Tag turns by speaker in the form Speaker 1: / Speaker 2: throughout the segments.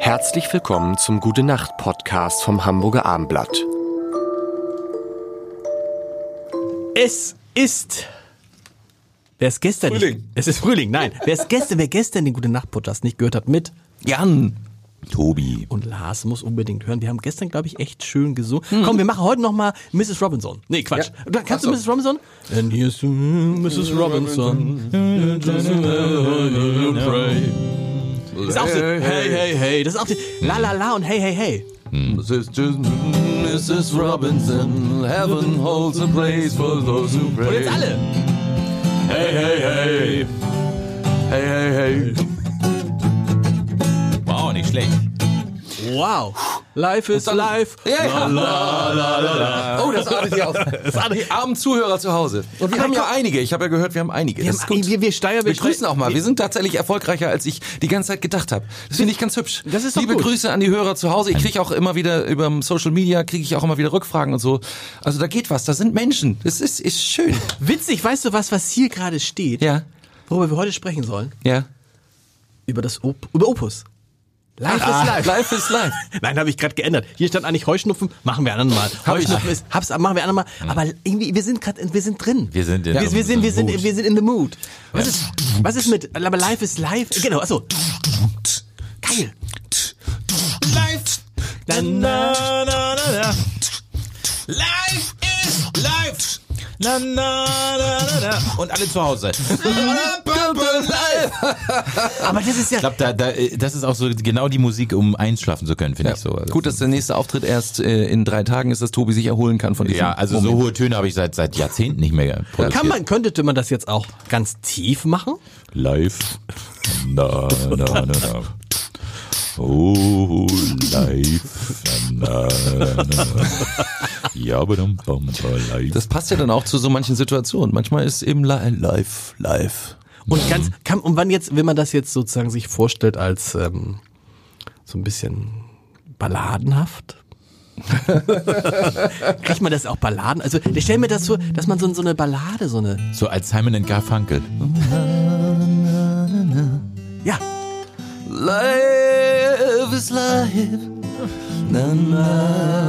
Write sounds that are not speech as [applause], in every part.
Speaker 1: Herzlich willkommen zum Gute Nacht Podcast vom Hamburger Armblatt.
Speaker 2: Es ist. Wer es gestern
Speaker 3: Frühling.
Speaker 2: Nicht, es ist Frühling, nein. Wer es gestern, wer gestern den Gute Nacht Podcast nicht gehört hat mit
Speaker 3: Jan.
Speaker 4: Tobi.
Speaker 2: und Lars muss unbedingt hören. Wir haben gestern, glaube ich, echt schön gesungen. Komm, wir machen heute noch mal Mrs. Robinson. Nee, Quatsch.
Speaker 3: Ja.
Speaker 2: Kannst
Speaker 3: Ach
Speaker 2: du
Speaker 3: so.
Speaker 2: Mrs. Robinson? And here's to Mrs. Robinson. Das ist auch so, hey, hey, hey. Das ist auch so, la, la, la und hey, hey, hey.
Speaker 3: This is just Mrs. Robinson. Heaven holds a place for those who pray.
Speaker 2: Und jetzt alle.
Speaker 3: Hey, hey, hey. Hey, hey, hey.
Speaker 4: Wow, nicht schlecht.
Speaker 2: Wow. Life is life.
Speaker 3: Ja, ja. Oh, das artet hier aus. [laughs] Die armen Zuhörer zu Hause. Und wir
Speaker 2: Aber
Speaker 3: haben ja einige. Ich habe ja gehört, wir haben einige.
Speaker 2: Wir,
Speaker 3: Das
Speaker 2: haben, wir, wir steuern,
Speaker 3: Wir grüßen auch mal. Wir sind tatsächlich erfolgreicher, als ich die ganze Zeit gedacht habe. Das finde ich ganz hübsch.
Speaker 2: Das ist doch
Speaker 3: Liebe
Speaker 2: gut.
Speaker 3: Grüße an die Hörer zu Hause. Ich kriege auch immer wieder über Social Media kriege ich auch immer wieder Rückfragen und so. Also da geht was. Da sind Menschen. Das ist ist schön.
Speaker 2: Witzig, weißt du was, was hier gerade steht?
Speaker 3: Ja,
Speaker 2: Worüber wir heute sprechen sollen?
Speaker 3: ja.
Speaker 2: Über das Op über Opus. Life
Speaker 3: Ah,
Speaker 2: is life.
Speaker 3: Life is life.
Speaker 2: Nein, habe ich gerade geändert. Hier stand eigentlich Heuschnupfen, machen wir anderen mal.
Speaker 3: Hab ich.
Speaker 2: Heuschnupfen ist, hab's, machen wir anderen mal. Aber irgendwie, wir sind gerade, wir sind drin.
Speaker 4: Wir sind in
Speaker 2: wir,
Speaker 4: so-
Speaker 2: wir sind, wir sind, wir sind in the mood. Was ist, was ist mit, aber life is life? Genau, achso. Geil.
Speaker 4: Life.
Speaker 2: Na, na, na, na, na.
Speaker 4: Life is life. Na, na, na, na, na. Und alle zu Hause. [laughs] [laughs]
Speaker 2: Aber das ist ja,
Speaker 4: Ich glaube, da, da, äh, das ist auch so genau die Musik, um einschlafen zu können, finde ich so. Also,
Speaker 3: Gut, dass der nächste Auftritt erst äh, in drei Tagen ist, dass Tobi sich erholen kann von diesem
Speaker 4: Ja, also so hohe Töne habe ich seit seit Jahrzehnten nicht mehr produziert.
Speaker 2: kann man, könnte man das jetzt auch ganz tief machen?
Speaker 4: Live. Na, na, na, na. Oh, live. Na, na, na. Ja, bam, ba, live.
Speaker 3: Das passt ja dann auch zu so manchen Situationen. Manchmal ist eben li live, live.
Speaker 2: Und ganz, kann, und wann jetzt, wenn man das jetzt sozusagen sich vorstellt als ähm, so ein bisschen balladenhaft? [laughs] Kriegt man das auch Balladen? Also ich stelle mir das so, dass man so, so eine Ballade, so eine.
Speaker 4: so als Simon and Garfunkel.
Speaker 2: Ja.
Speaker 3: Life is life. Na, na,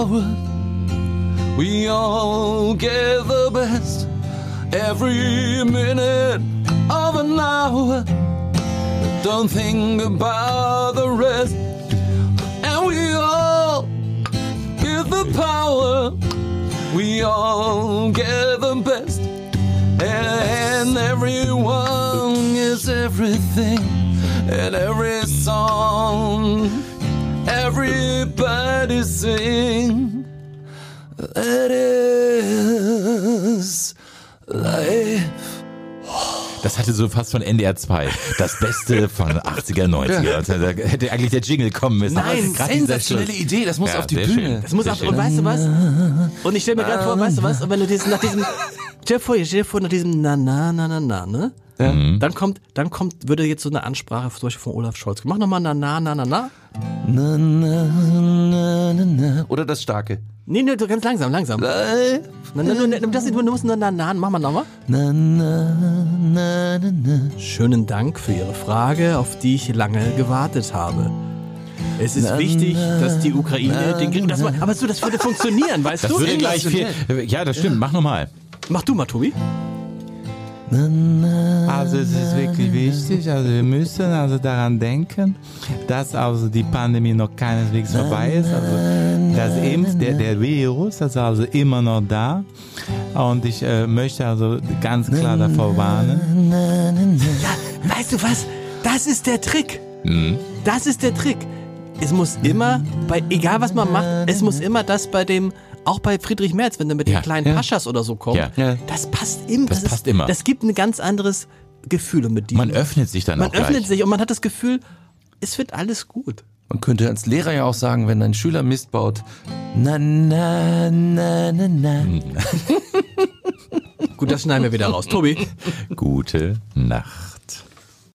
Speaker 3: power. We all get the best. Every minute of an hour. Don't think about the rest. And we all get the power. We all get the best, and everyone is everything, and every song, everybody sing. It is life.
Speaker 4: Das hatte so fast von NDR 2. Das Beste von 80er, 90er. Also, Da hätte eigentlich der Jingle kommen müssen.
Speaker 2: Nein,
Speaker 3: sensationelle. Idee, das muss
Speaker 4: Ja,
Speaker 3: auf die Bühne.
Speaker 4: schön.
Speaker 2: Das muss
Speaker 4: Sehr schön.
Speaker 2: und weißt du was? Und ich stelle mir gerade vor, weißt du was? Und wenn du diesen, nach diesem, stell dir vor, stell dir vor, nach diesem na na na na na, ne? Dann kommt, dann kommt, würde jetzt so eine Ansprache zum Beispiel von Olaf Scholz. Mach nochmal na na na na na.
Speaker 3: Na, na, na, na, na. Oder das Starke.
Speaker 2: Nee, nee, du ganz langsam, langsam.
Speaker 3: Life.
Speaker 2: Na, na, na, das, du musst na na na, mach mal nochmal.
Speaker 3: Na, na, na, na, na.
Speaker 2: Schönen Dank für Ihre Frage, auf die ich lange gewartet habe. Es ist wichtig, dass die Ukraine den Krieg. Das, war- aber so, das würde funktionieren, weißt
Speaker 4: Das
Speaker 2: du?
Speaker 4: würde gleich viel. Ja, das stimmt. Mach nochmal.
Speaker 2: Mach du mal, Tobi.
Speaker 5: Also es ist wirklich wichtig, also wir müssen also daran denken, dass also die Pandemie noch keineswegs vorbei ist. Also das Impf, der, der Virus ist also immer noch da. Und ich äh, möchte also ganz klar davor warnen.
Speaker 2: Ja, weißt du was? Das ist der Trick. Das ist der Trick. Es muss immer, bei, egal was man macht, es muss immer das bei dem, auch bei Friedrich Merz, wenn er mit
Speaker 4: Ja,
Speaker 2: den kleinen
Speaker 3: ja.
Speaker 2: Paschas oder so kommt,
Speaker 4: Ja. Ja.
Speaker 2: das passt immer.
Speaker 4: Das
Speaker 2: ist,
Speaker 4: passt immer.
Speaker 2: Das gibt ein ganz anderes Gefühl mit diesem.
Speaker 4: Man öffnet sich dann
Speaker 2: man
Speaker 4: auch
Speaker 2: öffnet
Speaker 4: gleich.
Speaker 2: sich und man hat das Gefühl, es wird alles gut.
Speaker 3: Man könnte als Lehrer ja auch sagen, wenn ein Schüler Mist baut, na, na, na, na, na. [laughs]
Speaker 2: Gut, das schneiden wir wieder raus. Tobi.
Speaker 4: Gute Nacht.